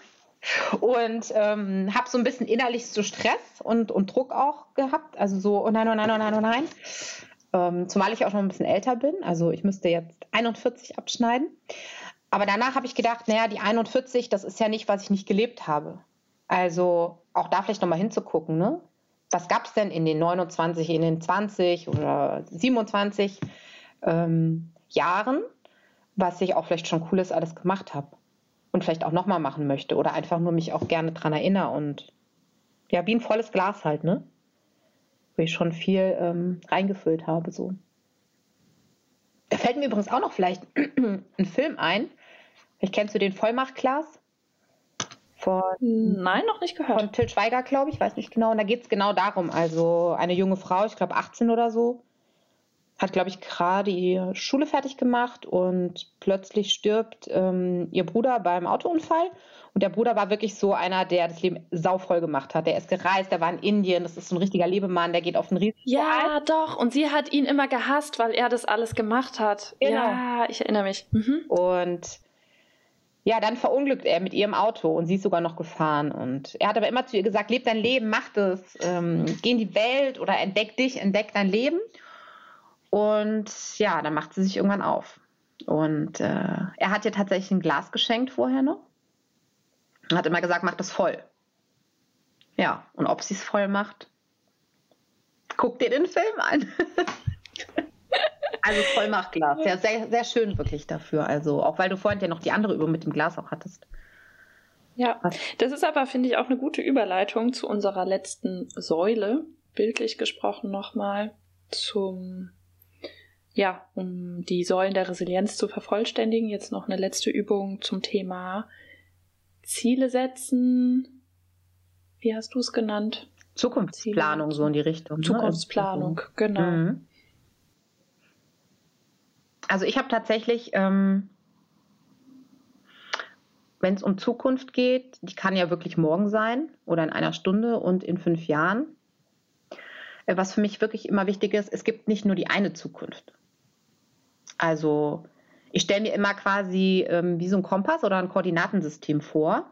B: Und ähm, habe so ein bisschen innerlich so Stress und, und Druck auch gehabt. Also so, oh nein, oh nein, oh nein, oh nein. Ähm, zumal ich auch noch ein bisschen älter bin. Also ich müsste jetzt 41 abschneiden. Aber danach habe ich gedacht, naja, die 41, das ist ja nicht, was ich nicht gelebt habe. Also auch da vielleicht nochmal hinzugucken, ne? Was gab es denn in den 29, in den 20 oder 27? Ähm, Jahren, was ich auch vielleicht schon cooles alles gemacht habe und vielleicht auch nochmal machen möchte oder einfach nur mich auch gerne dran erinnere und ja, wie ein volles Glas halt, ne? Wo ich schon viel ähm, reingefüllt habe, so. Da fällt mir übrigens auch noch vielleicht ein Film ein. Ich kennst du den Vollmachtglas?
C: Von, Nein, noch nicht gehört.
B: Von Till Schweiger, glaube ich, weiß nicht genau. Und da geht es genau darum. Also eine junge Frau, ich glaube 18 oder so, hat, glaube ich, gerade ihre Schule fertig gemacht und plötzlich stirbt ähm, ihr Bruder beim Autounfall. Und der Bruder war wirklich so einer, der das Leben sauvoll gemacht hat. Der ist gereist, der war in Indien, das ist so ein richtiger Lebemann, der geht auf den riesigen
C: Ja, doch. Und sie hat ihn immer gehasst, weil er das alles gemacht hat. Genau. Ja, ich erinnere mich.
B: Mhm. Und ja, dann verunglückt er mit ihrem Auto und sie ist sogar noch gefahren. Und er hat aber immer zu ihr gesagt, leb dein Leben, mach das, ähm, geh in die Welt oder entdeck dich, entdeck dein Leben. Und ja, dann macht sie sich irgendwann auf. Und äh, er hat ihr tatsächlich ein Glas geschenkt vorher noch. Und hat immer gesagt, mach das voll. Ja, und ob sie es voll macht, guck dir den Film an. also Vollmachtglas. Ja, sehr, sehr schön wirklich dafür. Also auch weil du vorhin ja noch die andere Übung mit dem Glas auch hattest.
C: Ja, das ist aber, finde ich, auch eine gute Überleitung zu unserer letzten Säule, bildlich gesprochen nochmal, zum ja, um die Säulen der Resilienz zu vervollständigen, jetzt noch eine letzte Übung zum Thema Ziele setzen. Wie hast du es genannt?
B: Zukunftsplanung, so in die Richtung.
C: Ne? Zukunftsplanung, ne? genau. Mhm.
B: Also ich habe tatsächlich, ähm, wenn es um Zukunft geht, die kann ja wirklich morgen sein oder in einer Stunde und in fünf Jahren. Äh, was für mich wirklich immer wichtig ist, es gibt nicht nur die eine Zukunft. Also ich stelle mir immer quasi ähm, wie so ein Kompass oder ein Koordinatensystem vor.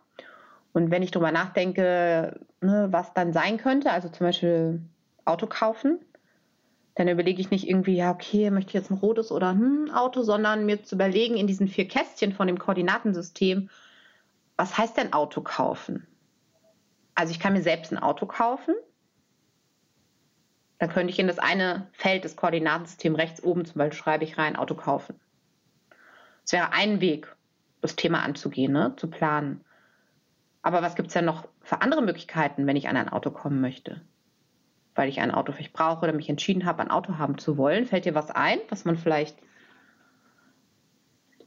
B: Und wenn ich darüber nachdenke, ne, was dann sein könnte, also zum Beispiel Auto kaufen, dann überlege ich nicht irgendwie, ja, okay, möchte ich jetzt ein rotes oder ein Auto, sondern mir zu überlegen in diesen vier Kästchen von dem Koordinatensystem, was heißt denn Auto kaufen? Also ich kann mir selbst ein Auto kaufen. Dann könnte ich in das eine Feld des Koordinatensystems rechts oben zum Beispiel schreibe ich rein, Auto kaufen. Das wäre ein Weg, das Thema anzugehen, ne? zu planen. Aber was gibt es denn noch für andere Möglichkeiten, wenn ich an ein Auto kommen möchte? Weil ich ein Auto vielleicht brauche oder mich entschieden habe, ein Auto haben zu wollen. Fällt dir was ein, was man vielleicht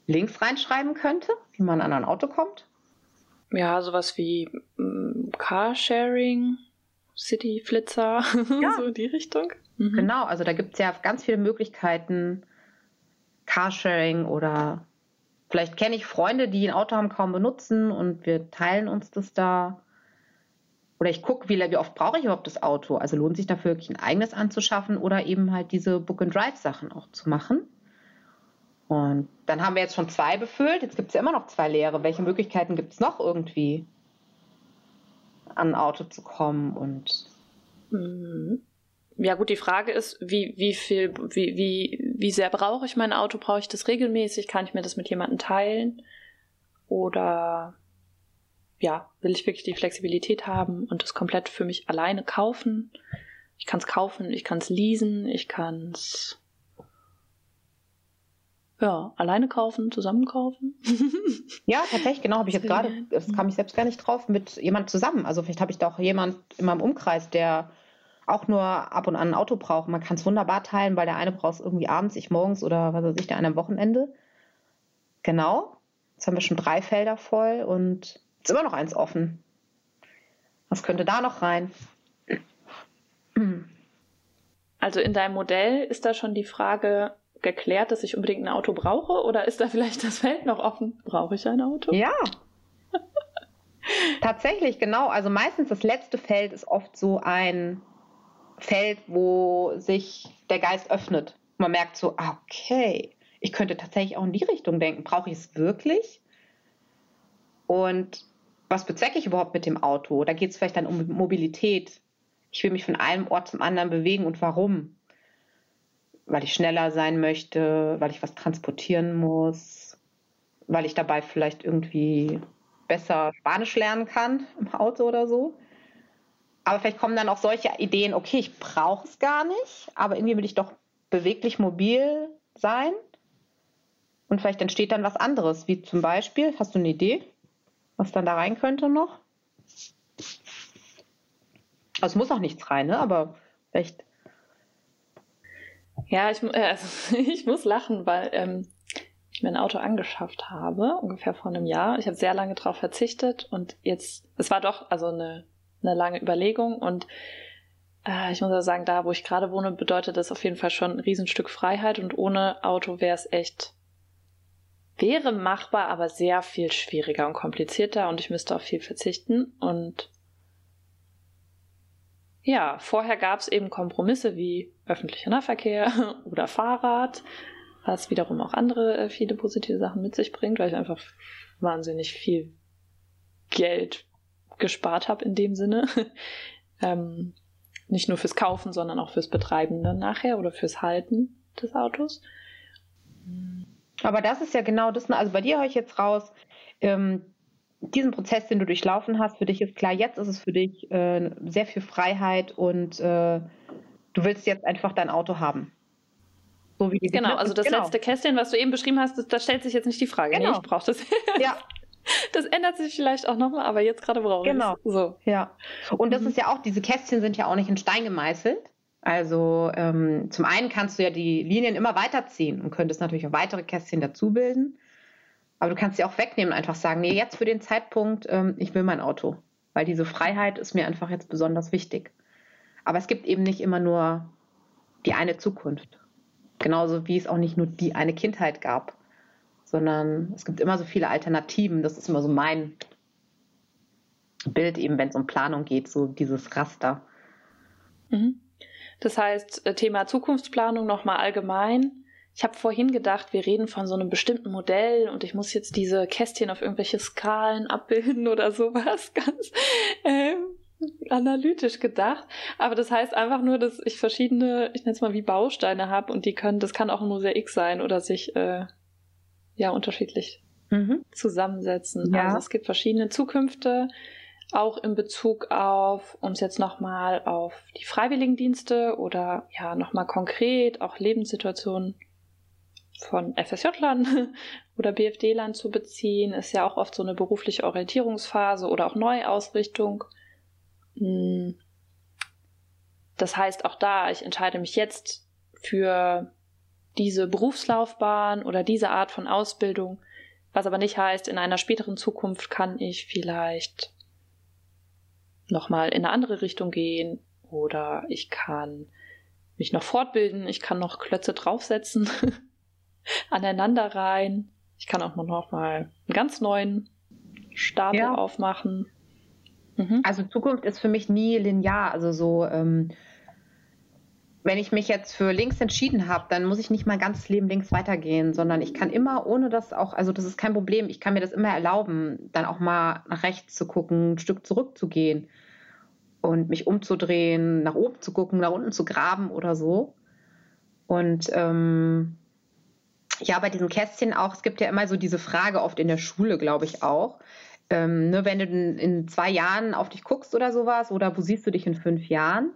B: links reinschreiben könnte, wie man an ein Auto kommt?
C: Ja, sowas wie mm, Carsharing, City-Flitzer, ja. so in die Richtung.
B: Mhm. Genau, also da gibt es ja ganz viele Möglichkeiten, Carsharing oder Vielleicht kenne ich Freunde, die ein Auto haben, kaum benutzen und wir teilen uns das da. Oder ich gucke, wie, wie oft brauche ich überhaupt das Auto? Also lohnt sich dafür wirklich ein eigenes anzuschaffen oder eben halt diese Book-and-Drive-Sachen auch zu machen. Und dann haben wir jetzt schon zwei befüllt. Jetzt gibt es ja immer noch zwei leere. Welche Möglichkeiten gibt es noch irgendwie, an ein Auto zu kommen? Und
C: mhm. Ja gut, die Frage ist, wie, wie viel, wie, wie, wie sehr brauche ich mein Auto? Brauche ich das regelmäßig? Kann ich mir das mit jemandem teilen? Oder ja, will ich wirklich die Flexibilität haben und das komplett für mich alleine kaufen? Ich kann es kaufen, ich kann es leasen, ich kann es ja, alleine kaufen, zusammen kaufen.
B: ja, tatsächlich, genau, habe ich jetzt gerade, das kam ich selbst gar nicht drauf, mit jemand zusammen. Also vielleicht habe ich da auch jemand in meinem Umkreis, der auch nur ab und an ein Auto brauchen. Man kann es wunderbar teilen, weil der eine braucht es irgendwie abends, ich morgens oder was weiß ich, der eine am Wochenende. Genau. Jetzt haben wir schon drei Felder voll und ist immer noch eins offen. Was könnte da noch rein?
C: Also in deinem Modell ist da schon die Frage geklärt, dass ich unbedingt ein Auto brauche oder ist da vielleicht das Feld noch offen? Brauche ich ein Auto?
B: Ja. Tatsächlich, genau. Also meistens das letzte Feld ist oft so ein Feld, wo sich der Geist öffnet. Man merkt so, ah, okay, ich könnte tatsächlich auch in die Richtung denken. Brauche ich es wirklich? Und was bezwecke ich überhaupt mit dem Auto? Da geht es vielleicht dann um Mobilität. Ich will mich von einem Ort zum anderen bewegen und warum? Weil ich schneller sein möchte, weil ich was transportieren muss, weil ich dabei vielleicht irgendwie besser Spanisch lernen kann im Auto oder so. Aber vielleicht kommen dann auch solche Ideen, okay, ich brauche es gar nicht, aber irgendwie will ich doch beweglich mobil sein. Und vielleicht entsteht dann was anderes, wie zum Beispiel, hast du eine Idee, was dann da rein könnte noch? Also es muss auch nichts rein, ne? aber vielleicht.
C: Ja, ich, äh, also, ich muss lachen, weil ähm, ich mir ein Auto angeschafft habe, ungefähr vor einem Jahr. Ich habe sehr lange darauf verzichtet und jetzt, es war doch also eine eine lange Überlegung und äh, ich muss auch sagen, da wo ich gerade wohne, bedeutet das auf jeden Fall schon ein Riesenstück Freiheit und ohne Auto wäre es echt wäre machbar, aber sehr viel schwieriger und komplizierter und ich müsste auf viel verzichten und ja, vorher gab es eben Kompromisse wie öffentlicher Nahverkehr oder Fahrrad, was wiederum auch andere äh, viele positive Sachen mit sich bringt, weil ich einfach wahnsinnig viel Geld gespart habe in dem Sinne. ähm, nicht nur fürs Kaufen, sondern auch fürs Betreiben dann nachher oder fürs Halten des Autos.
B: Aber das ist ja genau das, also bei dir höre ich jetzt raus, ähm, diesen Prozess, den du durchlaufen hast, für dich ist klar, jetzt ist es für dich äh, sehr viel Freiheit und äh, du willst jetzt einfach dein Auto haben.
C: So wie die genau, also das genau. letzte Kästchen, was du eben beschrieben hast, da stellt sich jetzt nicht die Frage. Genau. Nee, ich brauche das.
B: Ja,
C: Das ändert sich vielleicht auch nochmal, aber jetzt gerade brauche
B: ich Genau. So. Ja. Und das mhm. ist ja auch, diese Kästchen sind ja auch nicht in Stein gemeißelt, Also ähm, zum einen kannst du ja die Linien immer weiterziehen und könntest natürlich auch weitere Kästchen dazu bilden. Aber du kannst sie auch wegnehmen und einfach sagen, nee, jetzt für den Zeitpunkt, ähm, ich will mein Auto. Weil diese Freiheit ist mir einfach jetzt besonders wichtig. Aber es gibt eben nicht immer nur die eine Zukunft. Genauso wie es auch nicht nur die eine Kindheit gab, sondern es gibt immer so viele Alternativen. Das ist immer so mein Bild, eben wenn es um Planung geht, so dieses Raster.
C: Mhm. Das heißt, äh, Thema Zukunftsplanung nochmal allgemein. Ich habe vorhin gedacht, wir reden von so einem bestimmten Modell und ich muss jetzt diese Kästchen auf irgendwelche Skalen abbilden oder sowas. Ganz ähm, analytisch gedacht. Aber das heißt einfach nur, dass ich verschiedene, ich nenne es mal wie Bausteine habe und die können, das kann auch ein Mosaik sein oder sich äh, ja unterschiedlich mhm. zusammensetzen. Ja. Also es gibt verschiedene Zukünfte, auch in Bezug auf, um es jetzt nochmal auf die Freiwilligendienste oder ja nochmal konkret auch Lebenssituationen von FSJ-Lern oder BFD-Lern zu beziehen, ist ja auch oft so eine berufliche Orientierungsphase oder auch Neuausrichtung. Hm. Das heißt, auch da, ich entscheide mich jetzt für diese Berufslaufbahn oder diese Art von Ausbildung, was aber nicht heißt, in einer späteren Zukunft kann ich vielleicht nochmal in eine andere Richtung gehen oder ich kann mich noch fortbilden, ich kann noch Klötze draufsetzen, aneinander rein. Ich kann auch noch mal einen ganz neuen Stapel ja. aufmachen.
B: Mhm. Also Zukunft ist für mich nie linear. Also so, ähm, wenn ich mich jetzt für links entschieden habe, dann muss ich nicht mein ganzes Leben links weitergehen, sondern ich kann immer, ohne das auch, also das ist kein Problem, ich kann mir das immer erlauben, dann auch mal nach rechts zu gucken, ein Stück zurückzugehen und mich umzudrehen, nach oben zu gucken, nach unten zu graben oder so. Und ähm, ja, bei diesen Kästchen auch, es gibt ja immer so diese Frage oft in der Schule, glaube ich auch. Ähm, ne, wenn du in zwei Jahren auf dich guckst oder sowas, oder wo siehst du dich in fünf Jahren,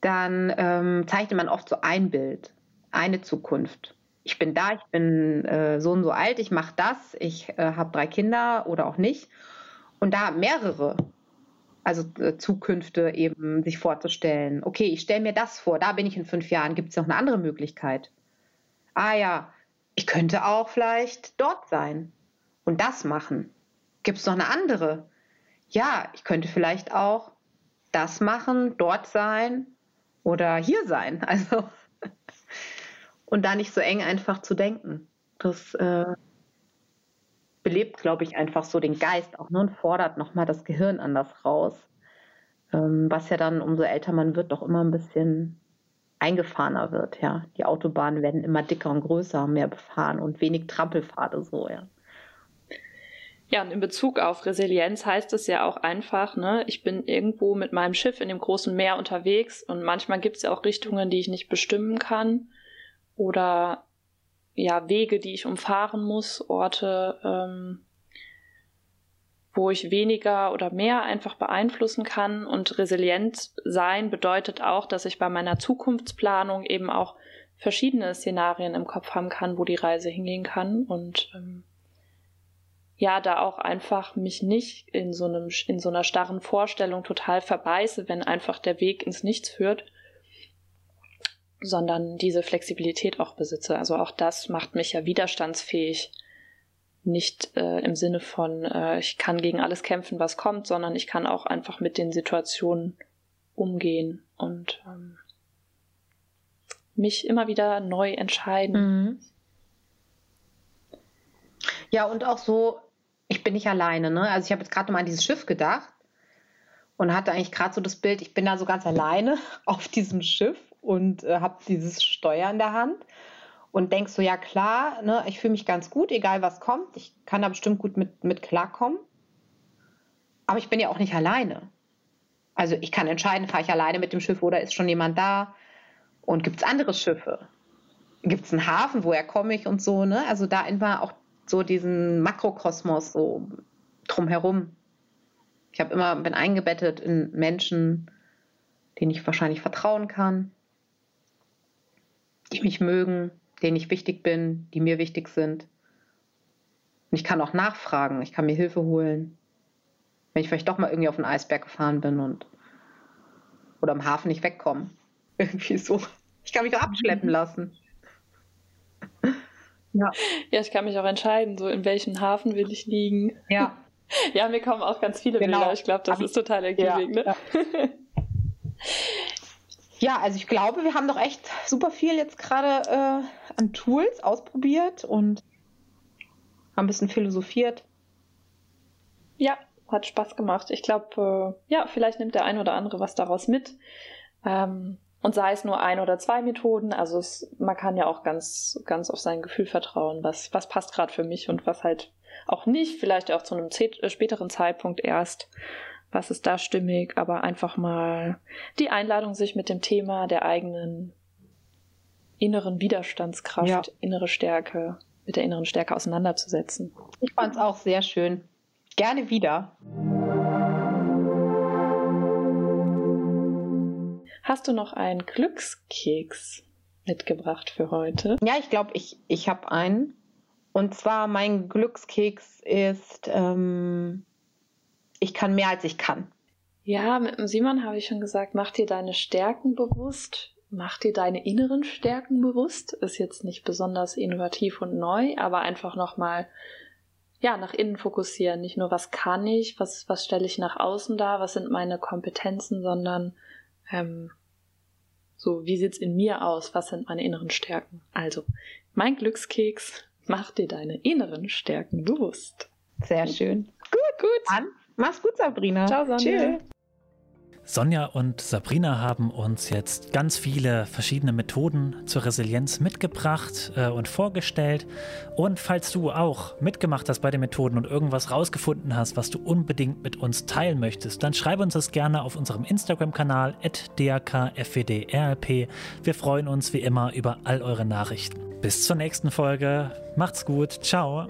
B: dann ähm, zeichnet man oft so ein Bild, eine Zukunft. Ich bin da, ich bin äh, so und so alt, ich mache das, ich äh, habe drei Kinder oder auch nicht. Und da mehrere, also äh, Zukünfte eben sich vorzustellen. Okay, ich stelle mir das vor, da bin ich in fünf Jahren. Gibt es noch eine andere Möglichkeit? Ah ja, ich könnte auch vielleicht dort sein und das machen. Gibt es noch eine andere? Ja, ich könnte vielleicht auch das machen, dort sein oder hier sein. Also und da nicht so eng einfach zu denken. Das äh, belebt, glaube ich, einfach so den Geist auch nur und fordert nochmal das Gehirn anders raus. Ähm, was ja dann, umso älter man wird, doch immer ein bisschen eingefahrener wird, ja. Die Autobahnen werden immer dicker und größer, mehr befahren und wenig Trampelpfade so, ja.
C: Ja, und in Bezug auf Resilienz heißt es ja auch einfach, ne, ich bin irgendwo mit meinem Schiff in dem großen Meer unterwegs und manchmal gibt es ja auch Richtungen, die ich nicht bestimmen kann oder ja, Wege, die ich umfahren muss, Orte, ähm, wo ich weniger oder mehr einfach beeinflussen kann. Und resilient sein bedeutet auch, dass ich bei meiner Zukunftsplanung eben auch verschiedene Szenarien im Kopf haben kann, wo die Reise hingehen kann und ähm, ja, da auch einfach mich nicht in so einem, in so einer starren Vorstellung total verbeiße, wenn einfach der Weg ins Nichts führt, sondern diese Flexibilität auch besitze. Also auch das macht mich ja widerstandsfähig. Nicht äh, im Sinne von, äh, ich kann gegen alles kämpfen, was kommt, sondern ich kann auch einfach mit den Situationen umgehen und ähm, mich immer wieder neu entscheiden. Mhm.
B: Ja, und auch so, ich bin nicht alleine. Ne? Also ich habe jetzt gerade mal an dieses Schiff gedacht und hatte eigentlich gerade so das Bild, ich bin da so ganz alleine auf diesem Schiff und äh, habe dieses Steuer in der Hand und denkst so, ja klar, ne, ich fühle mich ganz gut, egal was kommt, ich kann da bestimmt gut mit, mit klarkommen. Aber ich bin ja auch nicht alleine. Also ich kann entscheiden, fahre ich alleine mit dem Schiff oder ist schon jemand da? Und gibt es andere Schiffe? Gibt es einen Hafen, woher komme ich und so, ne? Also da immer auch so diesen Makrokosmos so drumherum. Ich habe immer, bin eingebettet in Menschen, denen ich wahrscheinlich vertrauen kann, die mich mögen, denen ich wichtig bin, die mir wichtig sind. Und ich kann auch nachfragen, ich kann mir Hilfe holen, wenn ich vielleicht doch mal irgendwie auf einen Eisberg gefahren bin und oder am Hafen nicht wegkomme. Irgendwie so. Ich kann mich auch abschleppen lassen.
C: Ja. ja, ich kann mich auch entscheiden, so in welchem Hafen will ich liegen.
B: Ja.
C: Ja, mir kommen auch ganz viele genau. Bilder. Ich glaube, das ist total ergiebig. Ja, ne? ja.
B: ja, also ich glaube, wir haben doch echt super viel jetzt gerade äh, an Tools ausprobiert und ein bisschen philosophiert.
C: Ja, hat Spaß gemacht. Ich glaube, äh, ja, vielleicht nimmt der ein oder andere was daraus mit. Ähm, und sei es nur ein oder zwei Methoden, also es, man kann ja auch ganz, ganz auf sein Gefühl vertrauen, was, was passt gerade für mich und was halt auch nicht, vielleicht auch zu einem äh, späteren Zeitpunkt erst, was ist da stimmig, aber einfach mal die Einladung, sich mit dem Thema der eigenen inneren Widerstandskraft, ja. innere Stärke, mit der inneren Stärke auseinanderzusetzen.
B: Ich fand es auch sehr schön. Gerne wieder.
C: Hast du noch einen Glückskeks mitgebracht für heute?
B: Ja, ich glaube, ich, ich habe einen. Und zwar mein Glückskeks ist, ähm, ich kann mehr als ich kann.
C: Ja, mit dem Simon habe ich schon gesagt, mach dir deine Stärken bewusst, mach dir deine inneren Stärken bewusst. Ist jetzt nicht besonders innovativ und neu, aber einfach nochmal ja, nach innen fokussieren. Nicht nur, was kann ich, was, was stelle ich nach außen dar, was sind meine Kompetenzen, sondern ähm, so, wie sieht's in mir aus? Was sind meine inneren Stärken? Also, mein Glückskeks macht dir deine inneren Stärken bewusst.
B: Sehr schön. Gut, gut. Dann mach's gut, Sabrina.
C: Ciao, Sonja. Tschüss.
A: Sonja und Sabrina haben uns jetzt ganz viele verschiedene Methoden zur Resilienz mitgebracht äh, und vorgestellt. Und falls du auch mitgemacht hast bei den Methoden und irgendwas rausgefunden hast, was du unbedingt mit uns teilen möchtest, dann schreib uns das gerne auf unserem Instagram-Kanal @dakfwdrlp. Wir freuen uns wie immer über all eure Nachrichten. Bis zur nächsten Folge. Macht's gut. Ciao.